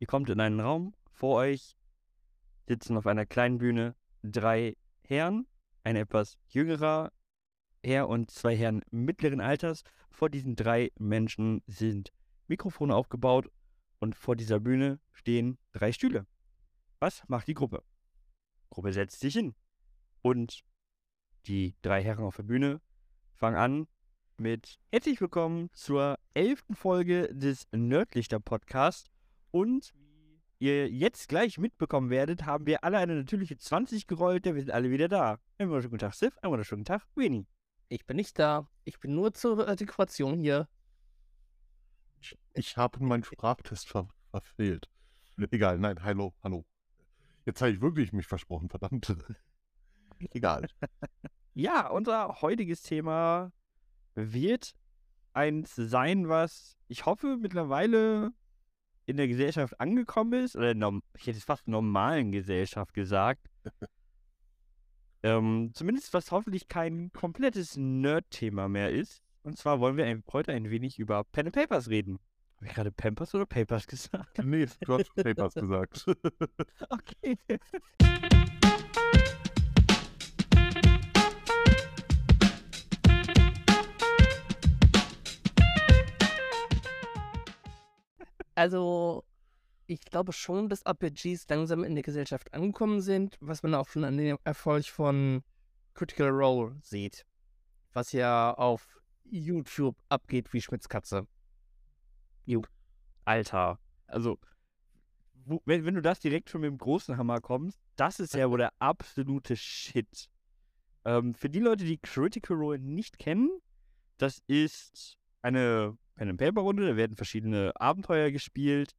Ihr kommt in einen Raum, vor euch sitzen auf einer kleinen Bühne drei Herren, ein etwas jüngerer Herr und zwei Herren mittleren Alters. Vor diesen drei Menschen sind Mikrofone aufgebaut und vor dieser Bühne stehen drei Stühle. Was macht die Gruppe? Die Gruppe setzt sich hin und die drei Herren auf der Bühne fangen an mit Herzlich willkommen zur elften Folge des Nördlichter Podcasts. Und wie ihr jetzt gleich mitbekommen werdet, haben wir alle eine natürliche 20 gerollt, denn wir sind alle wieder da. Einen wunderschönen guten Tag, Sif. Einen wunderschönen Tag, Winnie. Ich bin nicht da. Ich bin nur zur äh, Dekoration hier. Ich, ich habe meinen Sprachtest ver verfehlt. Egal, nein, hallo, hallo. Jetzt habe ich wirklich mich versprochen, verdammt. Egal. Ja, unser heutiges Thema wird eins sein, was ich hoffe mittlerweile in der Gesellschaft angekommen ist, oder ich hätte es fast normalen Gesellschaft gesagt. ähm, zumindest was hoffentlich kein komplettes Nerd-Thema mehr ist. Und zwar wollen wir ein, heute ein wenig über Pen and Papers reden. Habe ich gerade Pampers oder Papers gesagt? Nee, du hast Papers gesagt. Okay. Also, ich glaube schon, dass RPGs langsam in der Gesellschaft angekommen sind, was man auch schon an dem Erfolg von Critical Role sieht. Was ja auf YouTube abgeht wie Schmitz Katze. Alter, also, wo, wenn, wenn du das direkt schon mit dem großen Hammer kommst, das ist ja wohl der absolute Shit. Ähm, für die Leute, die Critical Role nicht kennen, das ist eine Pen-and-Paper-Runde, da werden verschiedene Abenteuer gespielt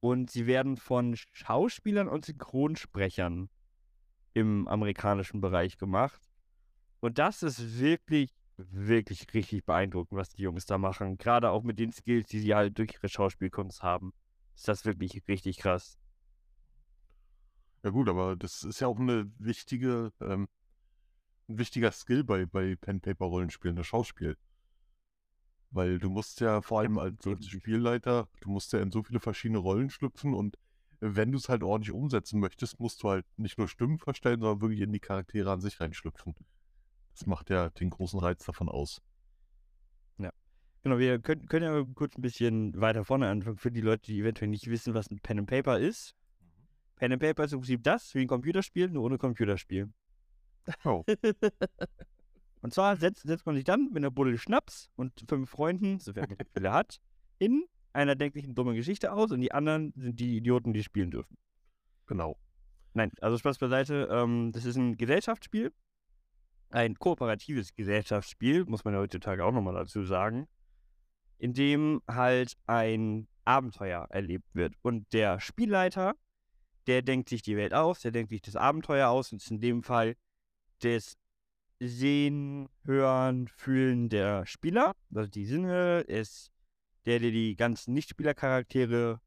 und sie werden von Schauspielern und Synchronsprechern im amerikanischen Bereich gemacht. Und das ist wirklich, wirklich richtig beeindruckend, was die Jungs da machen. Gerade auch mit den Skills, die sie halt durch ihre Schauspielkunst haben. Ist das wirklich richtig krass. Ja gut, aber das ist ja auch eine wichtige, ähm, ein wichtiger Skill bei, bei Pen-Paper-Rollenspielen, das Schauspiel. Weil du musst ja vor allem als. Spielleiter, du musst ja in so viele verschiedene Rollen schlüpfen und wenn du es halt ordentlich umsetzen möchtest, musst du halt nicht nur Stimmen verstellen, sondern wirklich in die Charaktere an sich reinschlüpfen. Das macht ja den großen Reiz davon aus. Genau, wir können, können ja kurz ein bisschen weiter vorne anfangen für die Leute, die eventuell nicht wissen, was ein Pen and Paper ist. Pen and Paper ist im Prinzip das, wie ein Computerspiel, nur ohne Computerspiel. Oh, Und zwar setzt, setzt man sich dann mit einer Buddel Schnaps und fünf Freunden, sofern man Fälle hat, in einer denklichen dummen Geschichte aus und die anderen sind die Idioten, die spielen dürfen. genau. Nein, also Spaß beiseite. Ähm, das ist ein Gesellschaftsspiel. Ein kooperatives Gesellschaftsspiel, muss man ja heutzutage auch nochmal dazu sagen. In dem halt ein Abenteuer erlebt wird. Und der Spielleiter, der denkt sich die Welt aus, der denkt sich das Abenteuer aus und ist in dem Fall das Sehen, Hören, Fühlen der Spieler. Also die Sinne ist der, der die ganzen Nichtspielercharaktere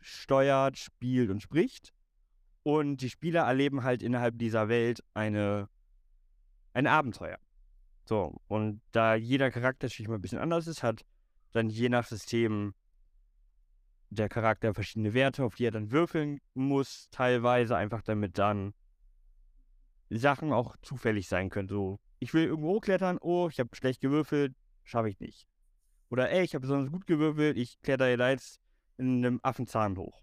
steuert, spielt und spricht. Und die Spieler erleben halt innerhalb dieser Welt eine, ein Abenteuer. So, und da jeder Charakter natürlich mal ein bisschen anders ist, hat dann je nach System der Charakter verschiedene Werte, auf die er dann würfeln muss, teilweise einfach damit dann Sachen auch zufällig sein können. So, ich will irgendwo hochklettern, oh, ich habe schlecht gewürfelt, schaffe ich nicht. Oder ey, ich habe besonders gut gewürfelt, ich kletter da jetzt in einem Affenzahn hoch.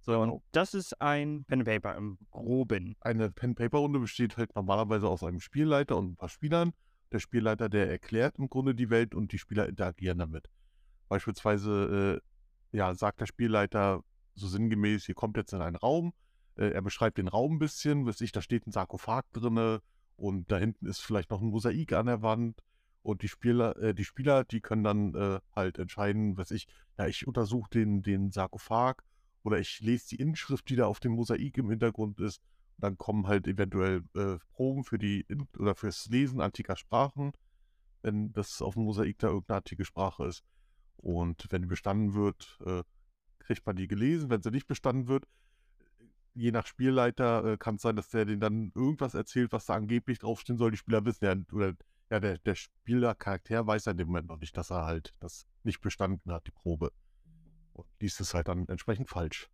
So, und das ist ein Pen and Paper im Groben. Eine Pen-Paper-Runde besteht halt normalerweise aus einem Spielleiter und ein paar Spielern. Der Spielleiter, der erklärt im Grunde die Welt und die Spieler interagieren damit. Beispielsweise, äh, ja, sagt der Spielleiter so sinngemäß, ihr kommt jetzt in einen Raum, äh, er beschreibt den Raum ein bisschen, weiß ich, da steht ein Sarkophag drinne und da hinten ist vielleicht noch ein Mosaik an der Wand und die Spieler, äh, die Spieler, die können dann äh, halt entscheiden, weiß ich, ja, ich untersuche den, den Sarkophag oder ich lese die Inschrift, die da auf dem Mosaik im Hintergrund ist. Dann kommen halt eventuell äh, Proben für die In oder fürs Lesen antiker Sprachen, wenn das auf dem Mosaik da irgendeine antike Sprache ist. Und wenn die bestanden wird, äh, kriegt man die gelesen. Wenn sie nicht bestanden wird, je nach Spielleiter äh, kann es sein, dass der denen dann irgendwas erzählt, was da angeblich draufstehen soll. Die Spieler wissen ja, oder ja, der, der Spielercharakter weiß ja in dem Moment noch nicht, dass er halt das nicht bestanden hat, die Probe. Und liest es halt dann entsprechend falsch.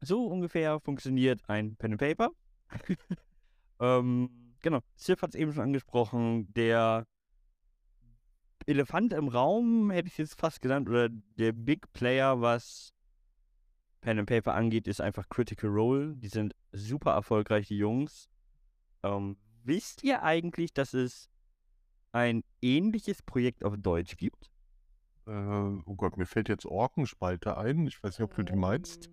So ungefähr funktioniert ein Pen and Paper. ähm, genau, Sif hat es eben schon angesprochen. Der Elefant im Raum, hätte ich jetzt fast genannt, oder der Big Player, was Pen and Paper angeht, ist einfach Critical Role. Die sind super erfolgreich, die Jungs. Ähm, wisst ihr eigentlich, dass es ein ähnliches Projekt auf Deutsch gibt? Äh, oh Gott, mir fällt jetzt Orkenspalte ein. Ich weiß nicht, ob du die meinst.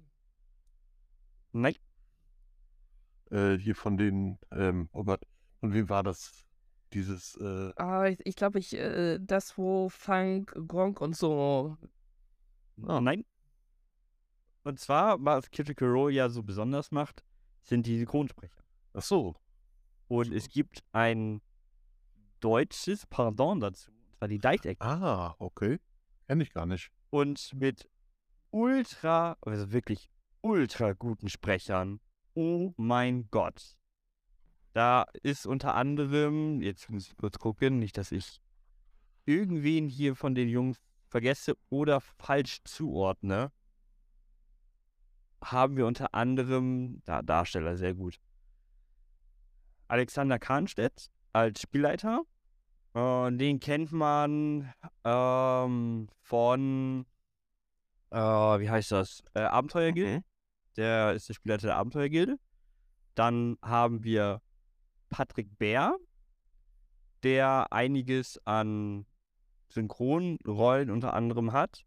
Nein. Äh, hier von den, ähm, oh Gott, von wem war das? Dieses, äh, Ah, ich, ich glaube, ich, äh, das, wo Funk, Gronk und so. Oh, nein. Und zwar, was Critical Role ja so besonders macht, sind die Synchronsprecher. ach so. Und es gibt ein deutsches Pardon dazu, und zwar die Didactic. Ah, okay. Kenn ich gar nicht. Und mit ultra, also wirklich ultra guten Sprechern. Oh mein Gott. Da ist unter anderem, jetzt muss ich kurz gucken, nicht, dass ich irgendwen hier von den Jungs vergesse oder falsch zuordne, haben wir unter anderem, da Darsteller sehr gut, Alexander Kahnstedt als Spielleiter. Äh, den kennt man ähm, von, äh, wie heißt das? Äh, Abenteuergilde. Mhm. Der ist der Spielleiter der Abenteuergilde. Dann haben wir Patrick Bär, der einiges an Synchronrollen unter anderem hat.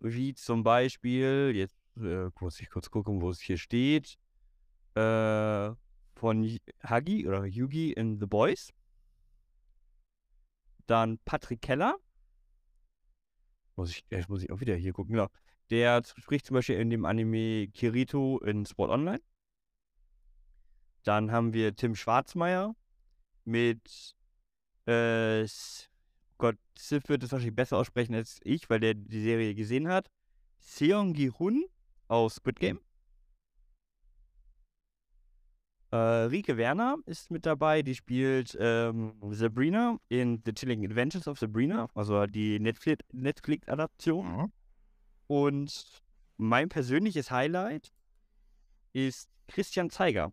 Wie zum Beispiel, jetzt äh, muss ich kurz gucken, wo es hier steht, äh, von Huggy oder Yugi in The Boys. Dann Patrick Keller. Muss ich, jetzt muss ich auch wieder hier gucken, genau. Der spricht zum Beispiel in dem Anime Kirito in Sport Online. Dann haben wir Tim Schwarzmeier mit äh, Gott, Sif wird es wahrscheinlich besser aussprechen als ich, weil der die Serie gesehen hat. Seong Gi-hun aus Squid Game. Äh, Rike Werner ist mit dabei, die spielt ähm, Sabrina in The Chilling Adventures of Sabrina, also die Netflix- Netflix-Adaption. Mhm. Und mein persönliches Highlight ist Christian Zeiger.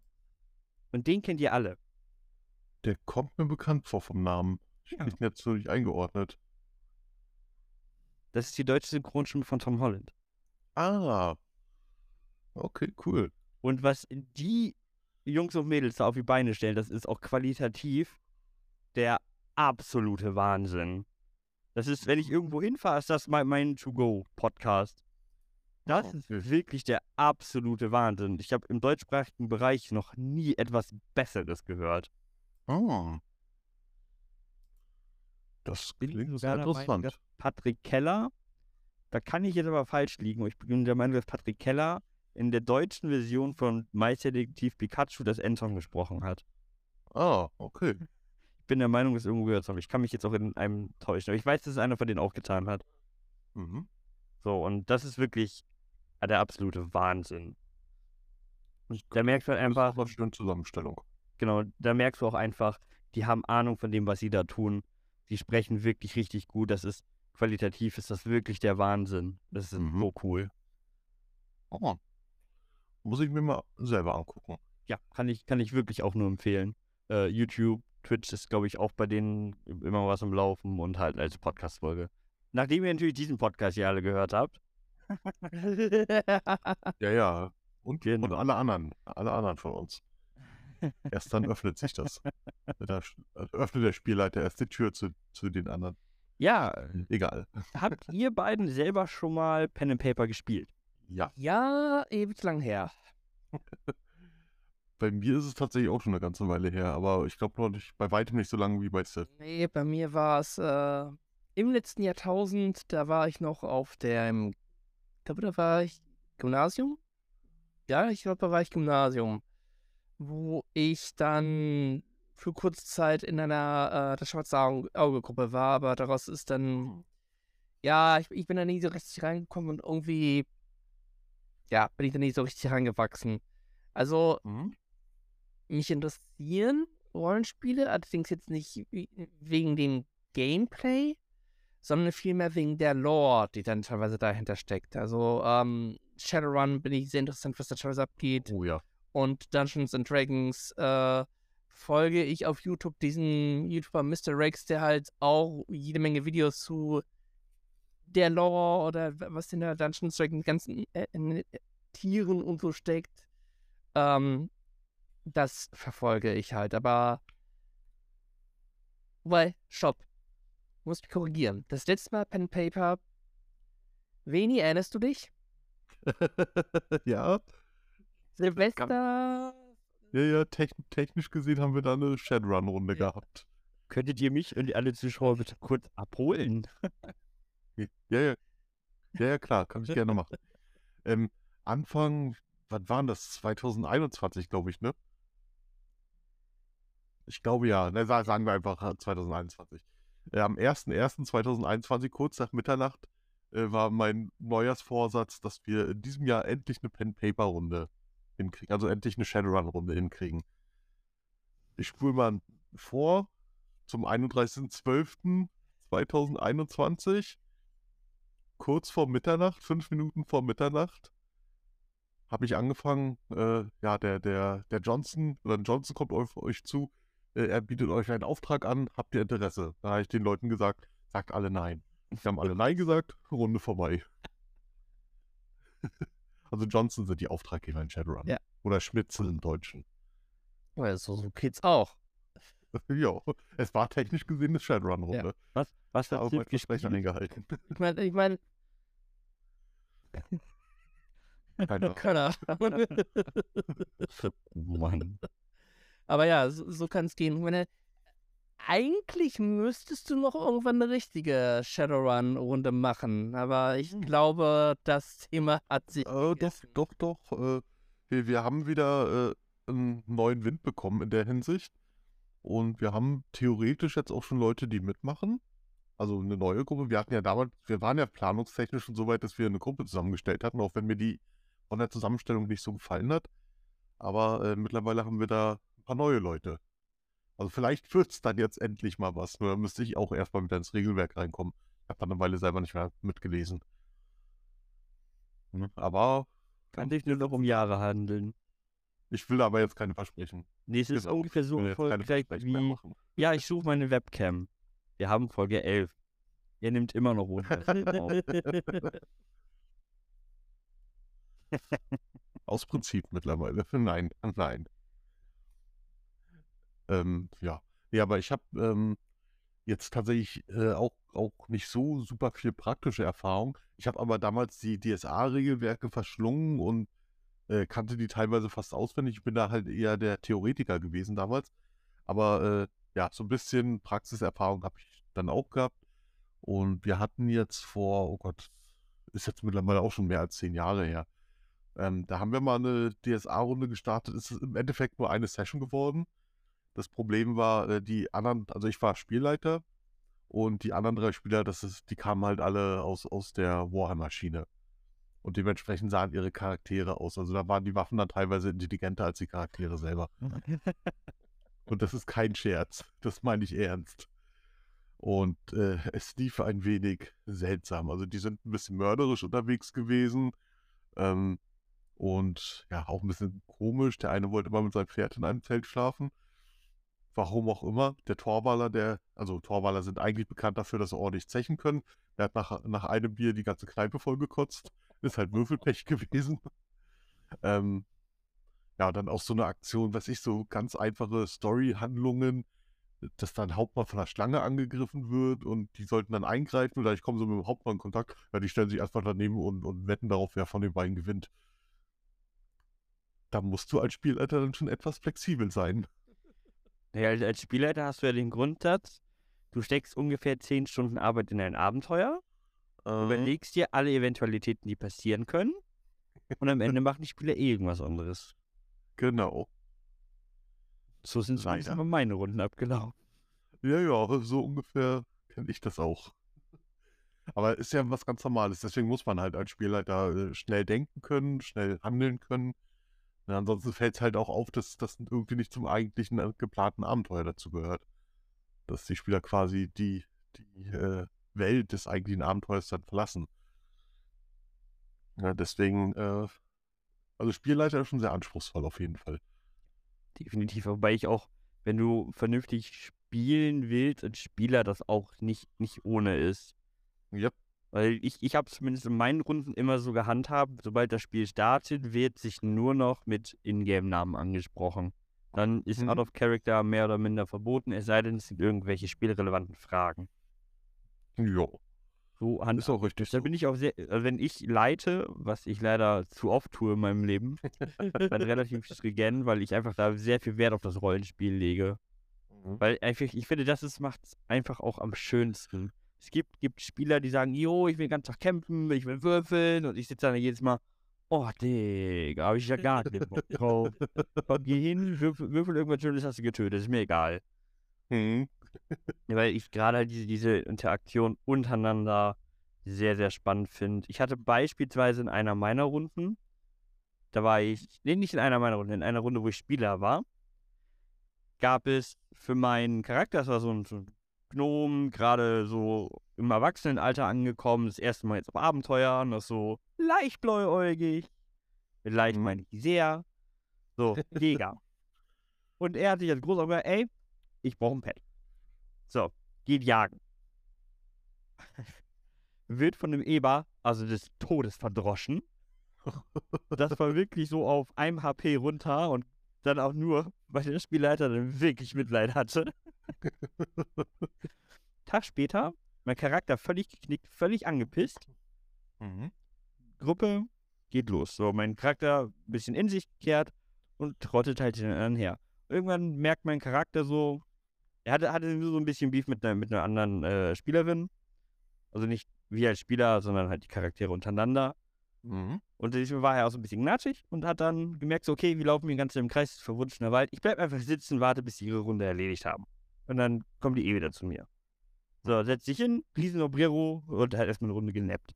Und den kennt ihr alle. Der kommt mir bekannt vor vom Namen. Ich Ja. bin jetzt so nicht eingeordnet. Das ist die deutsche Synchronstimme von Tom Holland. Ah. Okay, cool. Und was die Jungs und Mädels da auf die Beine stellen, das ist auch qualitativ der absolute Wahnsinn. Das ist, wenn ich irgendwo hinfahre, ist das mein, mein To-Go-Podcast. Das Oh, ist wirklich der absolute Wahnsinn. Ich habe im deutschsprachigen Bereich noch nie etwas Besseres gehört. Ah. Das klingt sehr Meinung, interessant. dass Patrick Keller, da kann ich jetzt aber falsch liegen. Ich bin der Meinung, dass Patrick Keller in der deutschen Version von Meisterdetektiv Pikachu das Endsong gesprochen hat. Ah, okay. Ich bin der Meinung, dass irgendwo gehört zu haben. Ich kann mich jetzt auch in einem täuschen. Aber ich weiß, dass es einer von denen auch getan hat. Mhm. So, und das ist wirklich der absolute Wahnsinn. Und da merkst du halt Das ist einfach, eine Zusammenstellung. genau, da merkst du auch einfach, die haben Ahnung von dem, was sie da tun. Die sprechen wirklich richtig gut. Das ist qualitativ, ist das wirklich der Wahnsinn. Das ist Mhm. so cool. Oh. Muss ich mir mal selber angucken. Ja, kann ich, kann ich wirklich auch nur empfehlen. Äh, YouTube, Twitch ist, glaube ich, auch bei denen immer was im Laufen und halt als Podcast-Folge. Nachdem ihr natürlich diesen Podcast hier alle gehört habt, Ja, ja. Und, Genau. und alle anderen. Alle anderen von uns. Erst dann öffnet sich das. Da öffnet der Spielleiter erst die Tür zu, zu den anderen. ja, Egal. habt ihr beiden selber schon mal Pen and Paper gespielt? Ja. Ja, ewig lang her. Bei mir ist es tatsächlich auch schon eine ganze Weile her, aber ich glaube noch nicht, bei weitem nicht so lange wie bei Seth. Nee, bei mir war es äh, im letzten Jahrtausend, da war ich noch auf dem, ich glaube, da war ich Gymnasium. Ja, ich glaube, da war ich Gymnasium, wo ich dann für kurze Zeit in einer äh, der schwarze Auge- Auge-Gruppe war, aber daraus ist dann, ja, ich, ich bin da nie so richtig reingekommen und irgendwie, ja, bin ich da nie so richtig reingewachsen. Also, Mhm. mich interessieren Rollenspiele, allerdings jetzt nicht we- wegen dem Gameplay, sondern vielmehr wegen der Lore, die dann teilweise dahinter steckt. Also ähm, Shadowrun bin ich sehr interessant, was da teilweise abgeht. Oh ja. Und Dungeons and Dragons äh, folge ich auf YouTube diesen YouTuber Mr. Rex, der halt auch jede Menge Videos zu der Lore oder was in der Dungeons Dragons ganzen äh, äh, Tieren und so steckt. Ähm, das verfolge ich halt, aber weil, stopp. Muss mich korrigieren. Das letzte Mal Pen Paper. Veni, erinnerst du dich? ja. Silvester. Ja, ja, techn technisch gesehen haben wir da eine Shadowrun-Runde Ja. gehabt. Könntet ihr mich und alle Zuschauer bitte kurz abholen? Ja, ja. Ja, ja, klar, kann ich gerne machen. Ähm, Anfang, wann waren das? 2021, glaube ich, ne? Ich glaube ja. Ne, sa- sagen wir einfach äh, 2021. Äh, am 01.01.2021, kurz nach Mitternacht, äh, war mein Neujahrsvorsatz, dass wir in diesem Jahr endlich eine Pen-Paper-Runde hinkriegen. Also endlich eine Shadowrun-Runde hinkriegen. Ich spule mal vor zum 31.12.2021 kurz vor Mitternacht, fünf Minuten vor Mitternacht, habe ich angefangen, äh, ja, der, der, der Johnson, oder Johnson kommt auf euch zu, äh, er bietet euch einen Auftrag an, habt ihr Interesse? Da habe ich den Leuten gesagt, sagt alle nein. Sie haben alle nein gesagt, Runde vorbei. also Johnson sind die Auftraggeber in Shadowrun. Ja. Oder Schmitzel im Deutschen. Ja, so, so geht's auch. ja, es war technisch gesehen eine Shadowrun-Runde. Was, was Ja, hat mein Versprechen gespielt? eingehalten. Ich meine, ich meine, Keine keine Ahnung. Mann. Aber ja, so, so kann es gehen. Ich meine, eigentlich müsstest du noch irgendwann eine richtige Shadowrun-Runde machen. Aber ich Hm. glaube, das Thema hat sich. Äh, doch, doch, doch. Äh, wir, wir haben wieder äh, einen neuen Wind bekommen in der Hinsicht. Und wir haben theoretisch jetzt auch schon Leute, die mitmachen. Also eine neue Gruppe. Wir hatten ja damals, wir waren ja planungstechnisch schon so weit, dass wir eine Gruppe zusammengestellt hatten, auch wenn mir die von der Zusammenstellung nicht so gefallen hat. Aber äh, mittlerweile haben wir da ein paar neue Leute. Also vielleicht wird es dann jetzt endlich mal was. Nur da müsste ich auch erstmal wieder ins Regelwerk reinkommen. Ich habe dann eine Weile selber nicht mehr mitgelesen. Ne? Aber Kann sich nur noch um Jahre handeln. Ich will aber jetzt keine Versprechen. Nee, es ist ungefähr so erfolgreich wie. Ja, ich suche meine Webcam. Wir haben Folge 11. Ihr nimmt immer noch runter. Aus Prinzip mittlerweile. Nein, nein. Ähm, ja. Ja, aber ich habe ähm, jetzt tatsächlich äh, auch, auch nicht so super viel praktische Erfahrung. Ich habe aber damals die DSA-Regelwerke verschlungen und äh, kannte die teilweise fast auswendig. Ich bin da halt eher der Theoretiker gewesen damals. Aber äh, ja, so ein bisschen Praxiserfahrung habe ich dann auch gehabt. Und wir hatten jetzt vor, oh Gott, ist jetzt mittlerweile auch schon mehr als zehn Jahre her. Ähm, da haben wir mal eine DSA-Runde gestartet. Es ist im Endeffekt nur eine Session geworden. Das Problem war, äh, die anderen, also ich war Spielleiter und die anderen drei Spieler, das ist, die kamen halt alle aus, aus der Warhammer-Schiene. Und dementsprechend sahen ihre Charaktere aus. Also da waren die Waffen dann teilweise intelligenter als die Charaktere selber. Und das ist kein Scherz. Das meine ich ernst. Und äh, es lief ein wenig seltsam. Also die sind ein bisschen mörderisch unterwegs gewesen. Ähm, und ja, auch ein bisschen komisch. Der eine wollte immer mit seinem Pferd in einem Zelt schlafen. Warum auch immer. Der Torwaller, der, also Torwaller sind eigentlich bekannt dafür, dass sie ordentlich zechen können. Der hat nach, nach einem Bier die ganze Kneipe vollgekotzt. Ist halt Würfelpech gewesen. Ähm, ja, dann auch so eine Aktion, was ich, so ganz einfache Story-Handlungen, dass dann Hauptmann von einer Schlange angegriffen wird und die sollten dann eingreifen oder ich komme so mit dem Hauptmann in Kontakt, ja, die stellen sich erstmal daneben und, und wetten darauf, wer von den beiden gewinnt. Da musst du als Spielleiter dann schon etwas flexibel sein. Naja, als, Spielleiter hast du ja den Grundsatz, du steckst ungefähr 10 Stunden Arbeit in ein Abenteuer, Äh, überlegst dir alle Eventualitäten, die passieren können, und am Ende machen die Spieler eh irgendwas anderes. genau. So sind zumindest immer meine Runden abgelaufen. Ja, ja, so ungefähr kenne ich das auch. Aber ist ja was ganz Normales. Deswegen muss man halt als Spielleiter äh, schnell denken können, schnell handeln können. Na, ansonsten fällt es halt auch auf, dass das irgendwie nicht zum eigentlichen äh, geplanten Abenteuer dazu gehört. Dass die Spieler quasi die, die äh, Welt des eigentlichen Abenteuers dann verlassen. Ja, deswegen, äh, also Spielleiter ist schon sehr anspruchsvoll auf jeden Fall. Definitiv, wobei ich auch, wenn du vernünftig spielen willst, als Spieler das auch nicht, nicht ohne ist. Yep. Weil ich, ich habe zumindest in meinen Runden immer so gehandhabt, sobald das Spiel startet, wird sich nur noch mit Ingame-Namen angesprochen. Dann ist Mhm. Out of Character mehr oder minder verboten, es sei denn, es sind irgendwelche spielrelevanten Fragen. Jo, So hand ist auch richtig Da bin ich auch sehr, also wenn ich leite, was ich leider zu oft tue in meinem Leben, dann relativ stringent, weil ich einfach da sehr viel Wert auf das Rollenspiel lege. Mhm. Weil einfach, ich finde, das macht es einfach auch am schönsten. Es gibt, gibt Spieler, die sagen, jo, ich will den ganzen Tag kämpfen, ich will würfeln und ich sitze dann jedes Mal, oh, Digga, habe ich ja gar nicht Bock drauf. Komm, geh hin, würfel, würfel irgendwas Schönes, hast du getötet, ist mir egal. Mhm. Weil ich gerade halt diese, diese Interaktion untereinander sehr, sehr spannend finde. Ich hatte beispielsweise in einer meiner Runden, da war ich, nee, nicht in einer meiner Runden, in einer Runde, wo ich Spieler war, gab es für meinen Charakter, das war so ein, so ein Gnom, gerade so im Erwachsenenalter angekommen, das erste Mal jetzt auf Abenteuer, noch so leicht bläuäugig. Mit leicht Mhm. meine ich sehr. So, Jäger. Und er hat sich als großer gesagt, ey, ich brauche ein Pet. So, geht jagen. Wird von dem Eber, also des Todes verdroschen. Das war wirklich so auf einem HP runter und dann auch nur, weil der Spielleiter dann wirklich Mitleid hatte. Tag später, mein Charakter völlig geknickt, völlig angepisst. Mhm. Gruppe geht los. So, mein Charakter ein bisschen in sich gekehrt und trottet halt den anderen her. Irgendwann merkt mein Charakter so, er hatte, hatte so ein bisschen Beef mit einer, mit einer anderen äh, Spielerin. Also nicht wir als Spieler, sondern halt die Charaktere untereinander. Mhm. Und deswegen war er auch so ein bisschen knatschig und hat dann gemerkt, so, okay, wir laufen hier ganz im Kreis, verwunschener Wald. Ich bleib einfach sitzen, warte, bis sie ihre Runde erledigt haben. Und dann kommen die eh wieder zu mir. So, setzt sich hin, riesen Obrero und hat erstmal eine Runde genappt.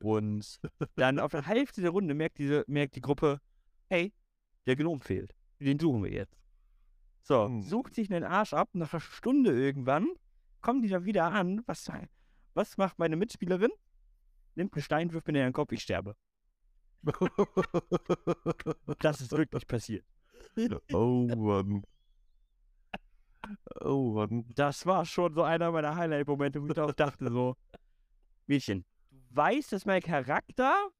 Und dann auf der Hälfte der Runde merkt, diese, merkt die Gruppe, hey, der Gnom fehlt. Den suchen wir jetzt. So, Hm. sucht sich einen Arsch ab, nach einer Stunde irgendwann, kommen die da wieder an. Was, was macht meine Mitspielerin? Nimmt einen Stein, wirft mir in den Kopf, ich sterbe. Das ist wirklich passiert. oh Mann. Oh Mann. Das war schon so einer meiner Highlight-Momente, wo ich auch dachte so, Mädchen, du weißt, dass mein Charakter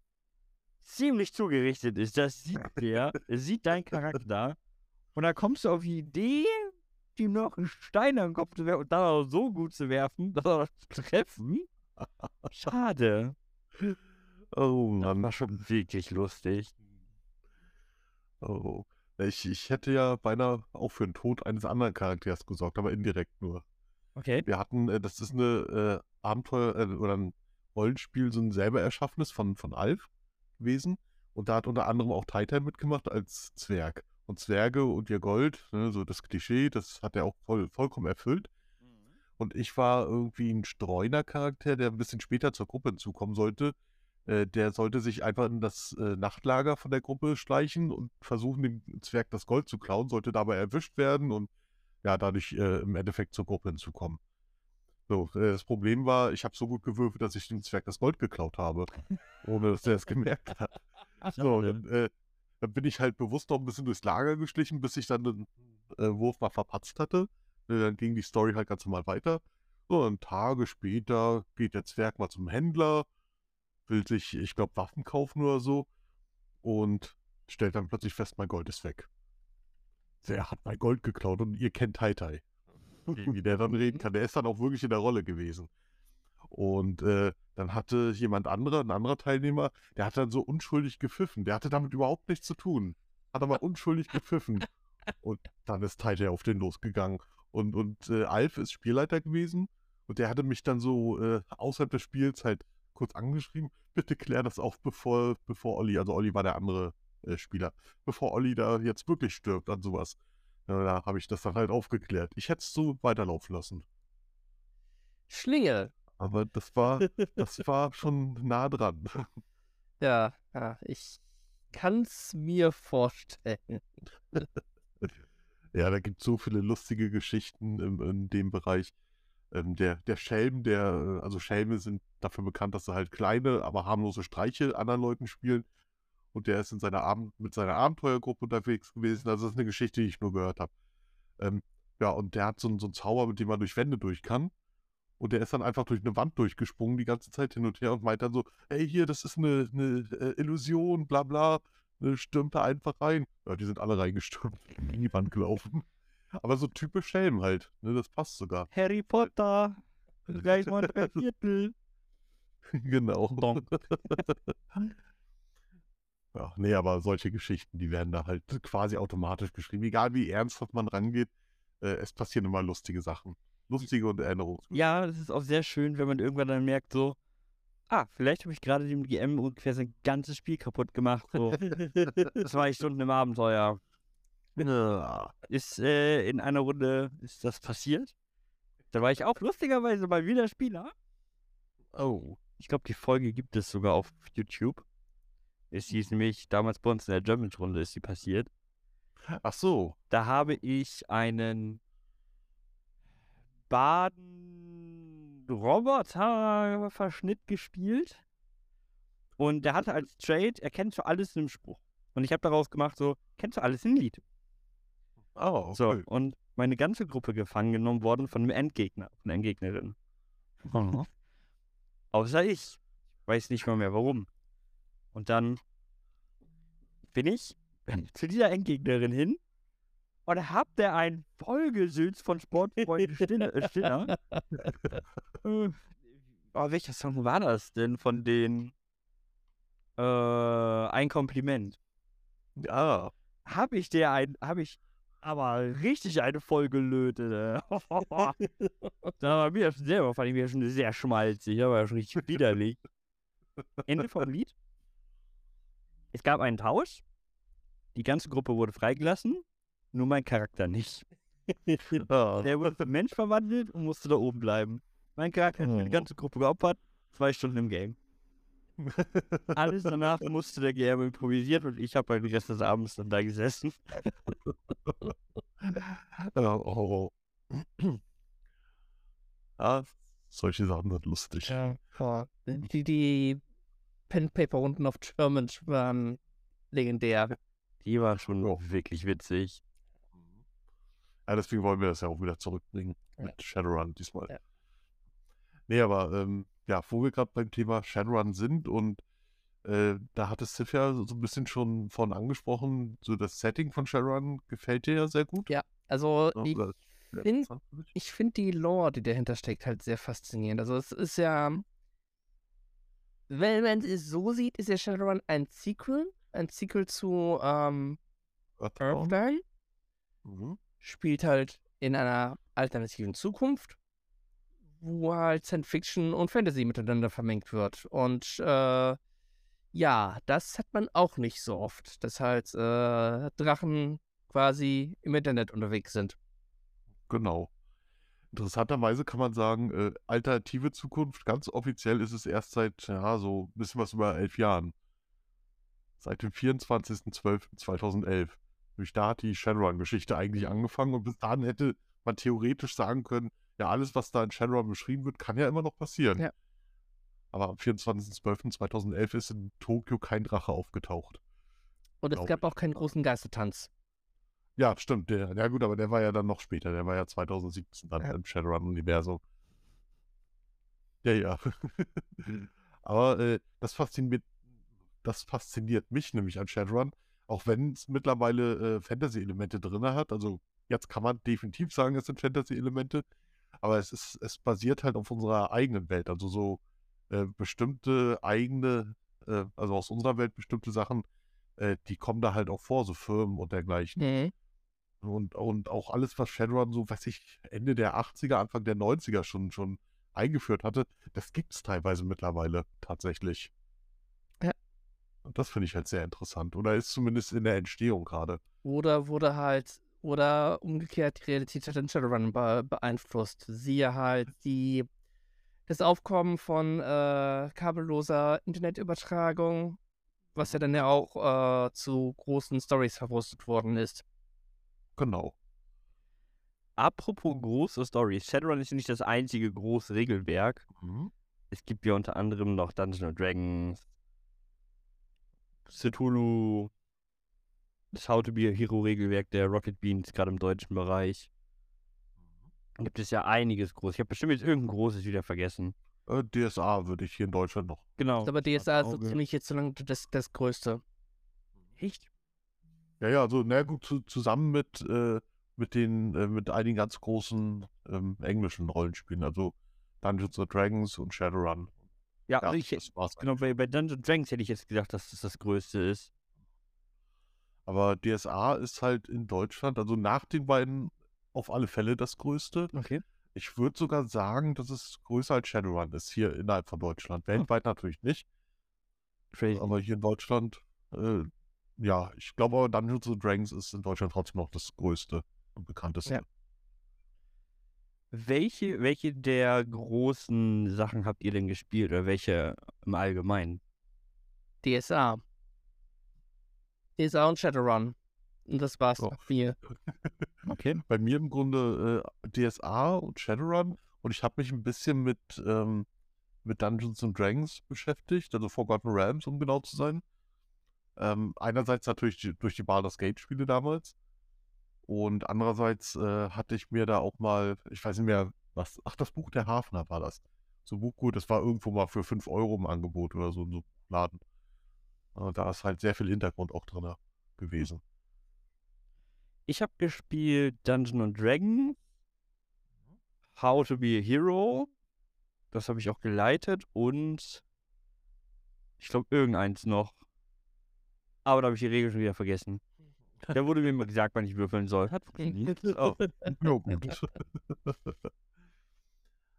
ziemlich zugerichtet ist. Das sieht der, sieht dein Charakter. Und dann kommst du auf die Idee, ihm noch einen Stein am Kopf zu werfen und dann auch so gut zu werfen, dass er noch treffen. Schade. Oh Das Mann. war schon wirklich lustig. Oh. Ich, ich hätte ja beinahe auch für den Tod eines anderen Charakters gesorgt, aber indirekt nur. Okay. Wir hatten, äh, das ist eine äh, Abenteuer äh, oder ein Rollenspiel, so ein selber erschaffenes von, von Alf gewesen. Und da hat unter anderem auch Titan mitgemacht als Zwerg. Und Zwerge und ihr Gold, ne, so das Klischee, das hat er auch voll, vollkommen erfüllt. Und ich war irgendwie ein Streuner-Charakter, der ein bisschen später zur Gruppe hinzukommen sollte. Äh, der sollte sich einfach in das äh, Nachtlager von der Gruppe schleichen und versuchen, dem Zwerg das Gold zu klauen, sollte dabei erwischt werden und ja, dadurch äh, im Endeffekt zur Gruppe hinzukommen. So, äh, das Problem war, ich habe so gut gewürfelt, dass ich dem Zwerg das Gold geklaut habe, ohne dass er es gemerkt hat. So, dann, dann bin ich halt bewusst noch ein bisschen durchs Lager geschlichen, bis ich dann den äh, Wurf mal verpatzt hatte. Ne, Dann ging die Story halt ganz normal weiter. So, und Tage später geht der Zwerg mal zum Händler, will sich, ich glaube, Waffen kaufen oder so und stellt dann plötzlich fest, mein Gold ist weg. Wer hat mein Gold geklaut? Und ihr kennt Tai Tai. Wie der dann reden kann. Der ist dann auch wirklich in der Rolle gewesen. Und äh, dann hatte jemand anderer, ein anderer Teilnehmer, der hat dann so unschuldig gepfiffen. Der hatte damit überhaupt nichts zu tun. Hat aber unschuldig gepfiffen. Und dann ist Tai Tai auf den losgegangen. Und, und äh, Alf ist Spielleiter gewesen. Und der hatte mich dann so äh, außerhalb des Spiels halt kurz angeschrieben, bitte klär das auf, bevor, bevor Olli, also Olli war der andere äh, Spieler, bevor Olli da jetzt wirklich stirbt an sowas. Ja, da habe ich das dann halt aufgeklärt. Ich hätte es so weiterlaufen lassen. Schlinge. Aber das war, das war schon nah dran. Ja, ja, ich kann's mir vorstellen. Ja, da gibt es so viele lustige Geschichten im, in dem Bereich. Ähm, der, der Schelm, der, also Schelme sind dafür bekannt, dass sie halt kleine, aber harmlose Streiche anderen Leuten spielen. Und der ist in seiner Abend, mit seiner Abenteuergruppe unterwegs gewesen. Also das ist eine Geschichte, die ich nur gehört habe. Ähm, ja, und der hat so, so einen Zauber, mit dem man durch Wände durch kann. Und der ist dann einfach durch eine Wand durchgesprungen die ganze Zeit hin und her und meint dann so, ey, hier, das ist eine, eine äh, Illusion, bla bla. Ne, stürmt da einfach rein. Ja, die sind alle reingestürmt, in die Wand gelaufen. Aber so typisch Schelm halt. Ne, das passt sogar. Harry Potter. Gleich mal drei Viertel. genau. ja, nee, aber solche Geschichten, die werden da halt quasi automatisch geschrieben. Egal wie ernsthaft man rangeht, äh, es passieren immer lustige Sachen. Lustige und Erinnerungen. Ja, das ist auch sehr schön, wenn man irgendwann dann merkt, so, ah, vielleicht habe ich gerade dem GM ungefähr sein ganzes Spiel kaputt gemacht. So. Zwei Stunden im Abenteuer. Ja. Ist äh, in einer Runde ist das passiert. Da war ich auch lustigerweise mal wieder Spieler. Oh. Ich glaube, die Folge gibt es sogar auf YouTube. Ist die ist nämlich damals bei uns in der German-Runde ist die passiert. Ach so. Da habe ich einen Baden-Roboter-Verschnitt gespielt. Und der hatte als Trade, er kennt so alles in einem Spruch. Und ich habe daraus gemacht, so, kennst du alles in einem Lied. Oh, okay. So, und meine ganze Gruppe gefangen genommen worden von einem Endgegner, von einer Endgegnerin. Außer ich. Weiß nicht mal mehr warum. Und dann bin ich zu dieser Endgegnerin hin und hab der einen vollgesülzt von Sportfreunden Stiller. Äh, äh, oh, welcher Song war das denn von den äh, Ein Kompliment? Ja. Hab ich der ein, hab ich aber richtig eine vollgelötet. äh. da war mir schon selber, fand ich mir schon sehr schmalzig, aber ja schon richtig widerlich. Ende vom Lied. Es gab einen Tausch. Die ganze Gruppe wurde freigelassen, nur mein Charakter nicht. Ah. Der wurde zum Mensch verwandelt und musste da oben bleiben. Mein Charakter hat für die Oh. ganze Gruppe geopfert, zwei Stunden im Game. Alles danach musste der GM improvisiert und ich habe halt den Rest des Abends dann da gesessen. Ja, oh. ja, solche Sachen sind lustig. Ja, boah. Die, die Pen-Paper-Runden auf German waren legendär. Die war schon Ja. wirklich witzig. Ja, deswegen wollen wir das ja auch wieder zurückbringen Ja. mit Shadowrun diesmal. Ja. Nee, aber ähm, ja, wo wir gerade beim Thema Shadowrun sind und äh, da hat es Sif ja so ein bisschen schon von angesprochen, so das Setting von Shadowrun gefällt dir ja sehr gut. Ja, also Ne? ich sehr find- finde die Lore, die dahinter steckt, halt sehr faszinierend. Also es ist ja, wenn man es so sieht, ist ja Shadowrun ein Sequel, ein Sequel zu ähm, Earthbound? Earthbound. Mhm. Spielt halt in einer alternativen Zukunft, wo halt Science Fiction und Fantasy miteinander vermengt wird. Und äh, ja, das hat man auch nicht so oft, dass halt äh, Drachen quasi im Internet unterwegs sind. Genau. Interessanterweise kann man sagen, äh, alternative Zukunft, ganz offiziell ist es erst seit, ja, so ein bisschen was über elf Jahren. Seit dem 24.12.2011. Nämlich da hat die Shadowrun-Geschichte eigentlich angefangen und bis dahin hätte man theoretisch sagen können, ja, alles, was da in Shadowrun beschrieben wird, kann ja immer noch passieren. Ja. Aber am 24.12.2011 ist in Tokio kein Drache aufgetaucht. Und es gab ich. auch keinen großen Geistertanz. Ja, stimmt. Der, ja gut, aber der war ja dann noch später. Der war ja 2017 dann Ja. im Shadowrun-Universum. Ja, ja. aber äh, das fasziniert, das fasziniert mich nämlich an Shadowrun, auch wenn es mittlerweile äh, Fantasy-Elemente drin hat. Also jetzt kann man definitiv sagen, es sind Fantasy-Elemente, aber es ist, es basiert halt auf unserer eigenen Welt. Also so äh, bestimmte eigene, äh, also aus unserer Welt bestimmte Sachen, äh, die kommen da halt auch vor, so Firmen und dergleichen. Mhm. Und, und auch alles, was Shadowrun so, weiß ich, Ende der 80er, Anfang der 90er schon, schon eingeführt hatte, das gibt es teilweise mittlerweile tatsächlich. Und das finde ich halt sehr interessant. Oder ist zumindest in der Entstehung gerade. Oder wurde halt, oder umgekehrt die Realität hat den Shadowrun be beeinflusst. Siehe halt die, das Aufkommen von äh, kabelloser Internetübertragung, was ja dann ja auch äh, zu großen Stories verwurstet worden ist. Genau. Apropos große Stories. Shadowrun ist ja nicht das einzige große Regelwerk. Mhm. Es gibt ja unter anderem noch Dungeons and Dragons, Cthulhu, das How to be a Hero Regelwerk der Rocket Beans, gerade im deutschen Bereich. Da gibt es ja einiges groß. Ich habe bestimmt jetzt irgendein großes wieder vergessen. Äh, DSA würde ich hier in Deutschland noch. Genau. Aber DSA ist so ziemlich jetzt so lange das, das Größte. Echt? Ja, ja, also, na gut, zu, zusammen mit, äh, mit den, äh, mit einigen ganz großen ähm, englischen Rollenspielen, also Dungeons and Dragons und Shadowrun. Ja, Ja, also ich, das war's genau, bei, bei Dungeons Dragons hätte ich jetzt gedacht, dass das das Größte ist. Aber DSA ist halt in Deutschland, also nach den beiden auf alle Fälle das Größte. Okay. Ich würde sogar sagen, dass es größer als Shadowrun ist, hier innerhalb von Deutschland. Weltweit natürlich nicht, Crazy. aber hier in Deutschland, äh, ja, ich glaube Dungeons Dragons ist in Deutschland trotzdem noch das größte und bekannteste. Ja. Welche, welche der großen Sachen habt ihr denn gespielt oder welche im Allgemeinen? DSA. DSA und Shadowrun. Und das war's bei mir. Okay. Bei mir im Grunde äh, DSA und Shadowrun und ich habe mich ein bisschen mit, ähm, mit Dungeons and Dragons beschäftigt, also Forgotten Realms, um genau zu sein. Ähm, einerseits natürlich die, durch die Baldur's Gate Spiele damals und andererseits äh, hatte ich mir da auch mal, ich weiß nicht mehr, was, ach, das Buch der Hafner war das. So ein Buchgut, das war irgendwo mal für 5 Euro im Angebot oder so in so einem Laden. Äh, da ist halt sehr viel Hintergrund auch drin gewesen. Ich habe gespielt Dungeon and Dragon, How to be a Hero. Das habe ich auch geleitet und ich glaube irgendeins noch. Aber da habe ich die Regel schon wieder vergessen. Da wurde mir immer gesagt, wann ich würfeln soll. Hat funktioniert. Oh. Ja, gut.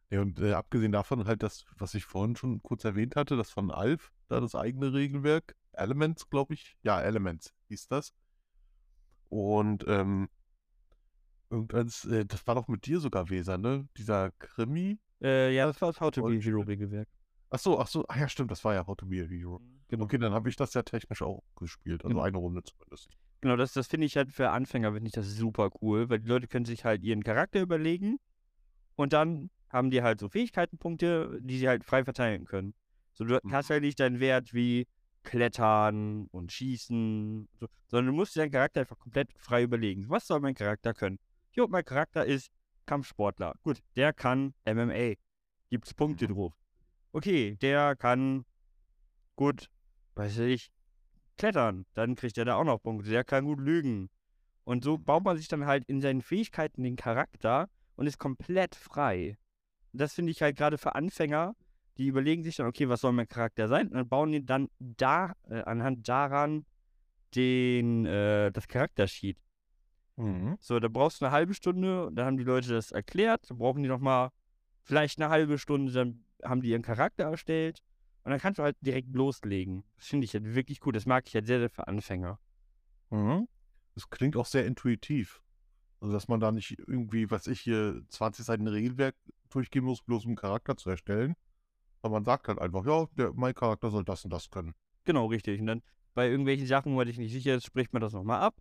ja, und äh, abgesehen davon halt das, was ich vorhin schon kurz erwähnt hatte, das von Alf, da das eigene Regelwerk, Elements, glaube ich. Ja, Elements hieß das. Und ähm, irgendeins, äh, das war doch mit dir sogar, Weser, ne? Dieser Krimi. Äh, ja, das war das How to be. Hero Regelwerk. Ach so, ach so, ah ja, stimmt, das war ja How to be a Hero. Genau. Okay, dann habe ich das ja technisch auch gespielt, also Genau. eine Runde zumindest. Genau, das, das finde ich halt für Anfänger, finde ich das super cool, weil die Leute können sich halt ihren Charakter überlegen und dann haben die halt so Fähigkeitenpunkte, die sie halt frei verteilen können. So, du Mhm. hast halt nicht deinen Wert wie Klettern und Schießen, so, sondern du musst dir deinen Charakter einfach komplett frei überlegen. Was soll mein Charakter können? Jo, mein Charakter ist Kampfsportler. Gut, der kann MMA. Gibt's Punkte Mhm. drauf. Okay, der kann gut, weiß ich, klettern. Dann kriegt er da auch noch Punkte. Der kann gut lügen. Und so baut man sich dann halt in seinen Fähigkeiten den Charakter und ist komplett frei. Und das finde ich halt gerade für Anfänger, die überlegen sich dann, okay, was soll mein Charakter sein? Und dann bauen die dann da, äh, anhand daran den, äh, das Charaktersheet. Mhm. So, da brauchst du eine halbe Stunde, dann haben die Leute das erklärt, dann brauchen die nochmal vielleicht eine halbe Stunde, dann haben die ihren Charakter erstellt und dann kannst du halt direkt loslegen. Das finde ich halt wirklich gut, das mag ich halt sehr, sehr für Anfänger. Mhm. Das klingt auch sehr intuitiv. Also, dass man da nicht irgendwie, was ich hier, 20 Seiten Regelwerk durchgehen muss, bloß um einen Charakter zu erstellen. Aber man sagt halt einfach, ja, der, mein Charakter soll das und das können. Genau, richtig. Und dann bei irgendwelchen Sachen, wo man sich nicht sicher ist, spricht man das nochmal ab.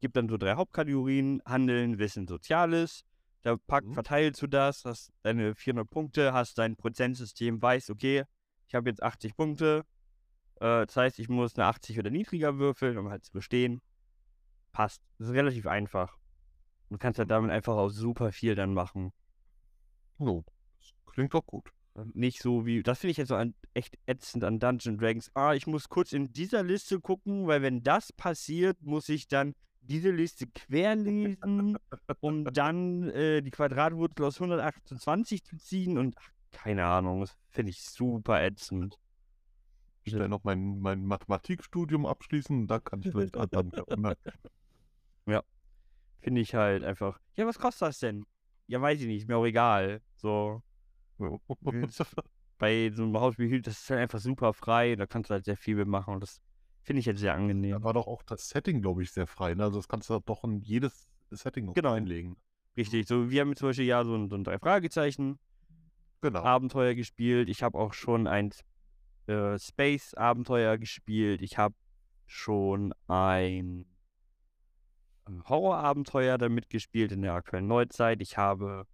Gibt dann so drei Hauptkategorien: Handeln, Wissen, Soziales. Da pack, Mhm. verteilst du das, hast deine 400 Punkte, hast dein Prozentsystem, weißt, okay, ich habe jetzt 80 Punkte. Äh, das heißt, ich muss eine 80 oder niedriger würfeln, um halt zu bestehen. Passt. Das ist relativ einfach. Du kannst halt damit einfach auch super viel dann machen. So, das klingt doch gut. Nicht so wie, das finde ich jetzt so an, echt ätzend an Dungeon Dragons. Ah, ich muss kurz in dieser Liste gucken, weil wenn das passiert, muss ich dann diese Liste querlesen, um dann äh, die Quadratwurzel aus 128 zu ziehen und ach, keine Ahnung, das finde ich super ätzend. Ich will noch mein, mein Mathematikstudium abschließen und da kann ich vielleicht dann. dann Finde ich halt einfach. Ja, was kostet das denn? Ja, weiß ich nicht, mir auch egal. So, bei so einem Hausspiel, das ist halt einfach super frei, da kannst du halt sehr viel mitmachen und das finde ich jetzt sehr angenehm. da war doch auch das Setting, glaube ich, sehr frei. Ne? Also, das kannst du doch in jedes Setting Genau. einlegen. Richtig, so wir haben zum Beispiel ja so ein, so ein drei Fragezeichen Genau. Abenteuer gespielt. Ich habe auch schon ein äh, Space Abenteuer gespielt. Ich habe schon ein Horrorabenteuer damit gespielt in der aktuellen Neuzeit. Ich habe.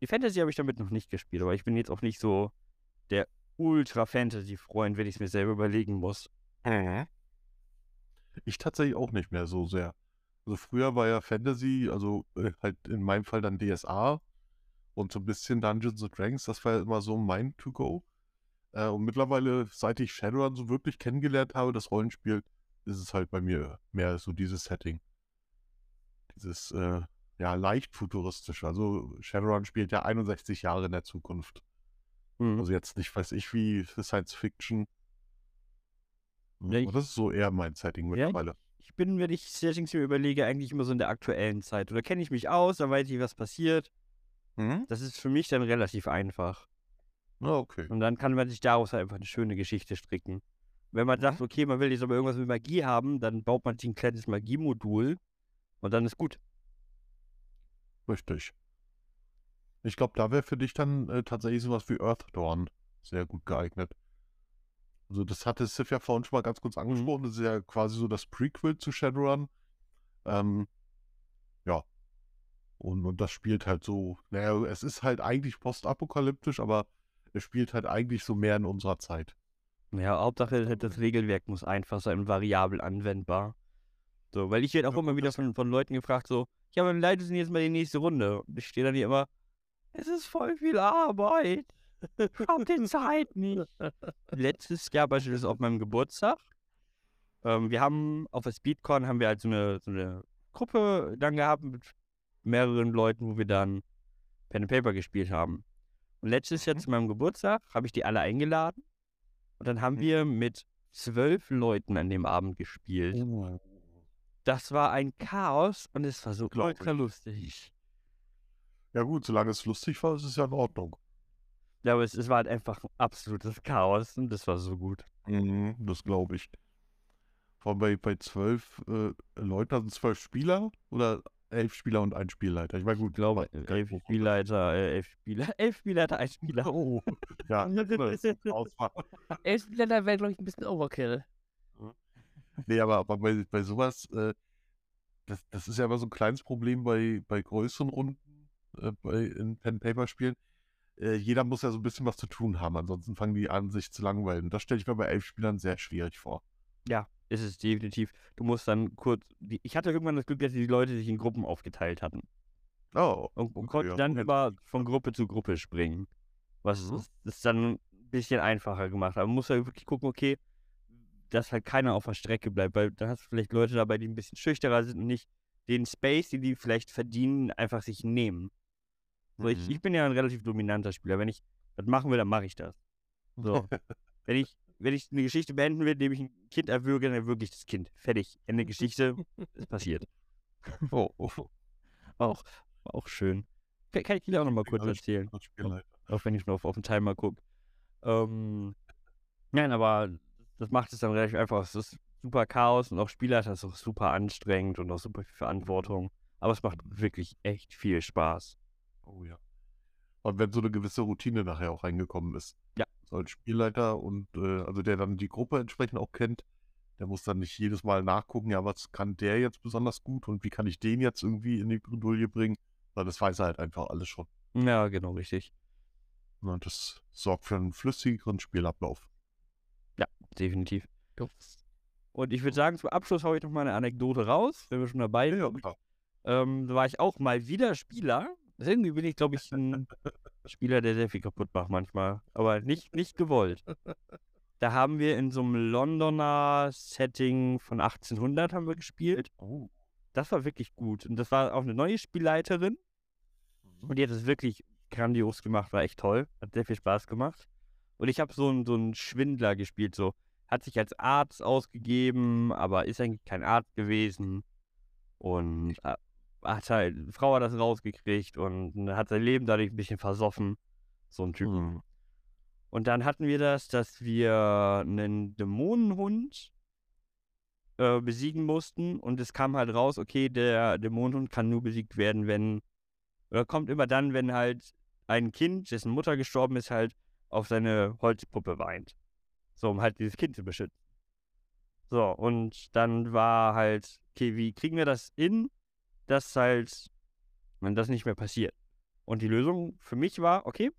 Die Fantasy habe ich damit noch nicht gespielt, aber ich bin jetzt auch nicht so der Ultra-Fantasy-Freund, wenn ich es mir selber überlegen muss. Ich tatsächlich auch nicht mehr so sehr. Also früher war ja Fantasy, also äh, halt in meinem Fall dann DSA und so ein bisschen Dungeons and Dragons, das war ja immer so mein To-Go. Äh, und mittlerweile, seit ich Shadowrun so wirklich kennengelernt habe, das Rollenspiel, ist es halt bei mir mehr so dieses Setting. Dieses, äh, ja, leicht futuristisch. Also Shadowrun spielt ja 61 Jahre in der Zukunft. Mhm. Also jetzt nicht, weiß ich, wie Science Fiction. Ja, Aber das ist so eher mein Setting Ja, mittlerweile. Ich bin, wenn ich Settings mir überlege, eigentlich immer so in der aktuellen Zeit. Oder kenne ich mich aus, da weiß ich, was passiert. Mhm. Das ist für mich dann relativ einfach. Ah, okay. Und dann kann man sich daraus halt einfach eine schöne Geschichte stricken. Wenn man sagt, okay, man will jetzt aber irgendwas mit Magie haben, dann baut man sich ein kleines Magiemodul und dann ist gut. Richtig. Ich glaube, da wäre für dich dann äh, tatsächlich sowas wie Earthdawn sehr gut geeignet. Also das hatte Sif ja vorhin schon mal ganz kurz angesprochen. Das ist ja quasi so das Prequel zu Shadowrun. Ähm. Und, und das spielt halt so, naja, es ist halt eigentlich postapokalyptisch, aber es spielt halt eigentlich so mehr in unserer Zeit. Ja, Hauptsache das Regelwerk muss einfach sein und variabel anwendbar. So, weil ich werde auch Ja, immer wieder von, von Leuten gefragt, so, ja, aber leitet sind jetzt mal die nächste Runde. Und ich stehe dann hier immer, es ist voll viel Arbeit. Hab die Zeit nicht. Letztes Jahr beispielsweise auf meinem Geburtstag. Ähm, wir haben auf der Speedcon haben wir halt so eine, so eine Gruppe dann gehabt mit mehreren Leuten, wo wir dann Pen and Paper gespielt haben. Und letztes Jahr Mhm. zu meinem Geburtstag habe ich die alle eingeladen. Und dann haben Mhm. wir mit zwölf Leuten an dem Abend gespielt. Das war ein Chaos und es war so ultra lustig. Ja gut, solange es lustig war, ist es ja in Ordnung. Ja, aber es, es war halt einfach ein absolutes Chaos und das war so gut. Mhm, das glaube ich. Vor allem bei, bei zwölf äh, Leuten, also zwölf Spieler oder elf Spieler und ein Spielleiter. Ich meine, gut, Ich glaube, aber- elf Spielleiter, äh, elf Spieler, elf Spielleiter, ein Spieler. Oh, ja, Ausfall. Elf Länder wäre, glaube ich, ein bisschen Overkill. Nee, aber, aber bei, bei sowas, äh, das, das ist ja immer so ein kleines Problem bei, bei größeren Runden, äh, bei in Pen-Paper-Spielen. Äh, jeder muss ja so ein bisschen was zu tun haben, ansonsten fangen die an, sich zu langweilen. Das stelle ich mir bei elf Spielern sehr schwierig vor. Ja, ist es definitiv. Du musst dann kurz. Die, ich hatte irgendwann das Glück, dass die Leute sich in Gruppen aufgeteilt hatten. Oh, Und okay, konnte ja, dann okay. immer von Gruppe zu Gruppe springen. Was Mhm. es es dann ein bisschen einfacher gemacht hat. Man muss ja wirklich gucken, okay, dass halt keiner auf der Strecke bleibt, weil dann hast du vielleicht Leute dabei, die ein bisschen schüchterer sind und nicht den Space, den die vielleicht verdienen, einfach sich nehmen. So, ich, Mhm. ich bin ja ein relativ dominanter Spieler. Wenn ich das machen will, dann mache ich das. So. wenn, ich, wenn ich eine Geschichte beenden will, indem ich ein Kind erwürge, dann erwürge ich das Kind. Fertig. Ende Geschichte. ist passiert. Oh, oh, Auch, auch schön. Kann, kann ich dir auch noch mal kurz erzählen. Spielleiter. Auch wenn ich nur auf, auf den Timer gucke. Ähm, nein, aber das macht es dann relativ einfach. Es ist super Chaos und auch Spielleiter ist auch super anstrengend und auch super viel Verantwortung. Aber es macht wirklich echt viel Spaß. Oh ja. Und wenn so eine gewisse Routine nachher auch reingekommen ist. Ja. So als Spielleiter und äh, also der dann die Gruppe entsprechend auch kennt, der muss dann nicht jedes Mal nachgucken, ja, was kann der jetzt besonders gut und wie kann ich den jetzt irgendwie in die Bredouille bringen. Weil das weiß er halt einfach alles schon. Ja, genau, richtig. Und das sorgt für einen flüssigeren Spielablauf. Definitiv. Und ich würde sagen, zum Abschluss haue ich noch mal eine Anekdote raus, wenn wir schon dabei sind. klar. Ähm, da war ich auch mal wieder Spieler. Irgendwie bin ich, glaube ich, ein Spieler, der sehr viel kaputt macht manchmal. Aber nicht, nicht gewollt. Da haben wir in so einem Londoner Setting von 1800 haben wir gespielt. Oh. Das war wirklich gut. Und das war auch eine neue Spielleiterin. Und die hat es wirklich grandios gemacht, war echt toll. Hat sehr viel Spaß gemacht. Und ich habe so einen so einen Schwindler gespielt, so. Hat sich als Arzt ausgegeben, aber ist eigentlich kein Arzt gewesen. Und hat halt, eine Frau hat das rausgekriegt und hat sein Leben dadurch ein bisschen versoffen. So ein Typ. Mhm. Und dann hatten wir das, dass wir einen Dämonenhund äh, besiegen mussten. Und es kam halt raus, okay, der Dämonenhund kann nur besiegt werden, wenn. Oder kommt immer dann, wenn halt ein Kind, dessen Mutter gestorben ist, halt auf seine Holzpuppe weint. So, um halt dieses Kind zu beschützen. So, und dann war halt, okay, wie kriegen wir das in, dass halt, wenn das nicht mehr passiert? Und die Lösung für mich war, okay,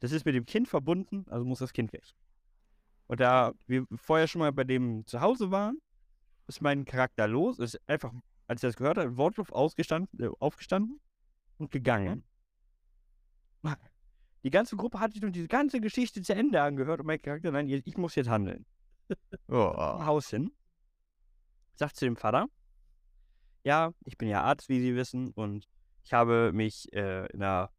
das ist mit dem Kind verbunden, also muss das Kind weg. Und da wir vorher schon mal bei dem zu Hause waren, ist mein Charakter los, ist einfach, als er das gehört hat, wortlos äh, aufgestanden und gegangen. Die ganze Gruppe hat sich nun diese ganze Geschichte zu Ende angehört und mein Charakter, nein, ich muss jetzt handeln. Zum Haus hin, sagt zu dem Vater, ja, ich bin ja Arzt, wie Sie wissen, und ich habe mich äh, in der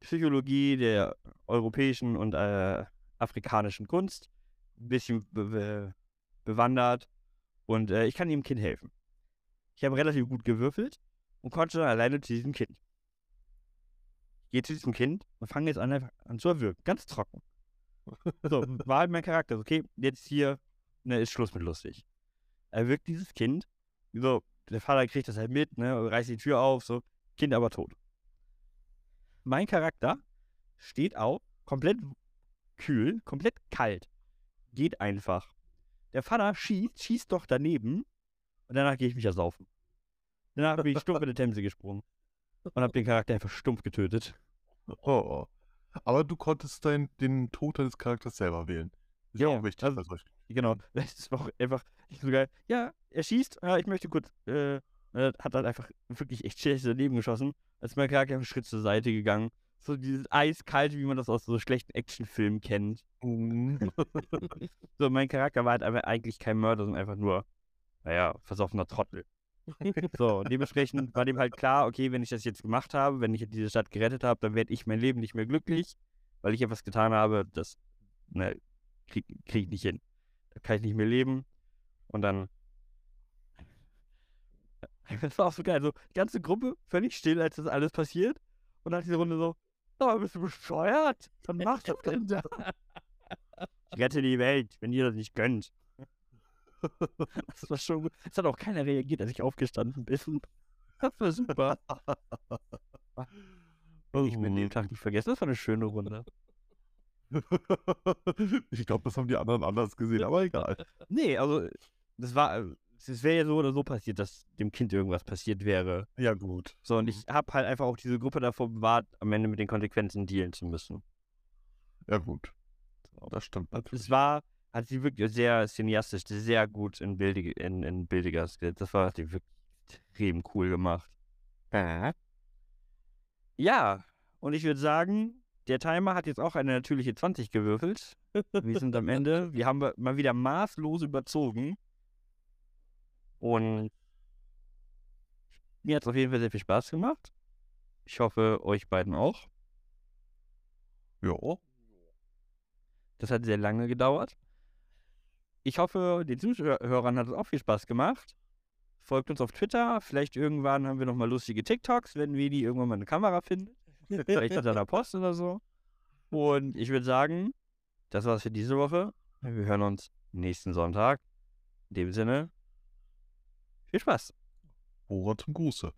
Psychologie der europäischen und äh, afrikanischen Kunst ein bisschen be be bewandert und äh, ich kann dem Kind helfen. Ich habe relativ gut gewürfelt und konnte dann alleine zu diesem Kind. Ich gehe zu diesem Kind und fange jetzt an, an zu erwürgen. Ganz trocken. So, war halt mein Charakter. Okay, jetzt hier ne, ist Schluss mit lustig. Er wirkt dieses Kind. So, der Vater kriegt das halt mit, ne, reißt die Tür auf, so, Kind aber tot. Mein Charakter steht auf, komplett kühl, komplett kalt. Geht einfach. Der Vater schießt, schießt doch daneben und danach gehe ich mich ersaufen. Danach bin ich stumpf in die Themse gesprungen und habe den Charakter einfach stumpf getötet. Oh, oh. Aber du konntest dein, den Tod deines Charakters selber wählen. Ist ja Ja, auch wichtig also-. Genau, das war auch einfach so geil. Ja, er schießt, ja, ich möchte kurz, äh, er hat dann einfach wirklich echt schlecht daneben geschossen. Als mein Charakter einen Schritt zur Seite gegangen. So dieses eiskalte, wie man das aus so schlechten Actionfilmen kennt. Mhm. So, mein Charakter war halt einfach eigentlich kein Mörder, sondern einfach nur, naja, versoffener Trottel. So, dementsprechend war dem halt klar, okay, wenn ich das jetzt gemacht habe, wenn ich diese Stadt gerettet habe, dann werde ich mein Leben nicht mehr glücklich, weil ich etwas getan habe, das, ne, krieg, krieg ich nicht hin. Da kann ich nicht mehr leben. Und dann. Das war auch so geil. So, die ganze Gruppe völlig still, als das alles passiert. Und nach dieser Runde so, oh, bist du bescheuert? Dann mach das denn da. Ich rette die Welt, wenn ihr das nicht gönnt. Das war schon gut. Es hat auch keiner reagiert, als ich aufgestanden bin. Das war super. Ich bin den Tag nicht vergessen. Das war eine schöne Runde. ich glaube, das haben die anderen anders gesehen, aber egal. Nee, also, das war. Es wäre ja so oder so passiert, dass dem Kind irgendwas passiert wäre. Ja, gut. So, und ich habe halt einfach auch diese Gruppe davor bewahrt, am Ende mit den Konsequenzen dealen zu müssen. Ja, gut. Das stimmt natürlich. Es war, hat sie wirklich sehr cineastisch, sehr gut in, Bildig, in, in Bildigers gesetzt. Das war hat sie wirklich extrem cool gemacht. Ja, und ich würde sagen, der Timer hat jetzt auch eine natürliche 20 gewürfelt. Wir sind am Ende. Wir haben mal wieder maßlos überzogen. Und mir hat es auf jeden Fall sehr viel Spaß gemacht. Ich hoffe, euch beiden auch. Ja. Das hat sehr lange gedauert. Ich hoffe, den Zuhörern hat es auch viel Spaß gemacht. Folgt uns auf Twitter. Vielleicht irgendwann haben wir nochmal lustige TikToks, wenn wir die irgendwann mal eine Kamera finden. Vielleicht hat er da Post oder so. Und ich würde sagen, das war's für diese Woche. Wir hören uns nächsten Sonntag. In dem Sinne, viel Spaß. Woran zum Gruße.